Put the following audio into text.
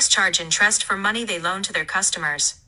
Banks charge interest for money they loan to their customers.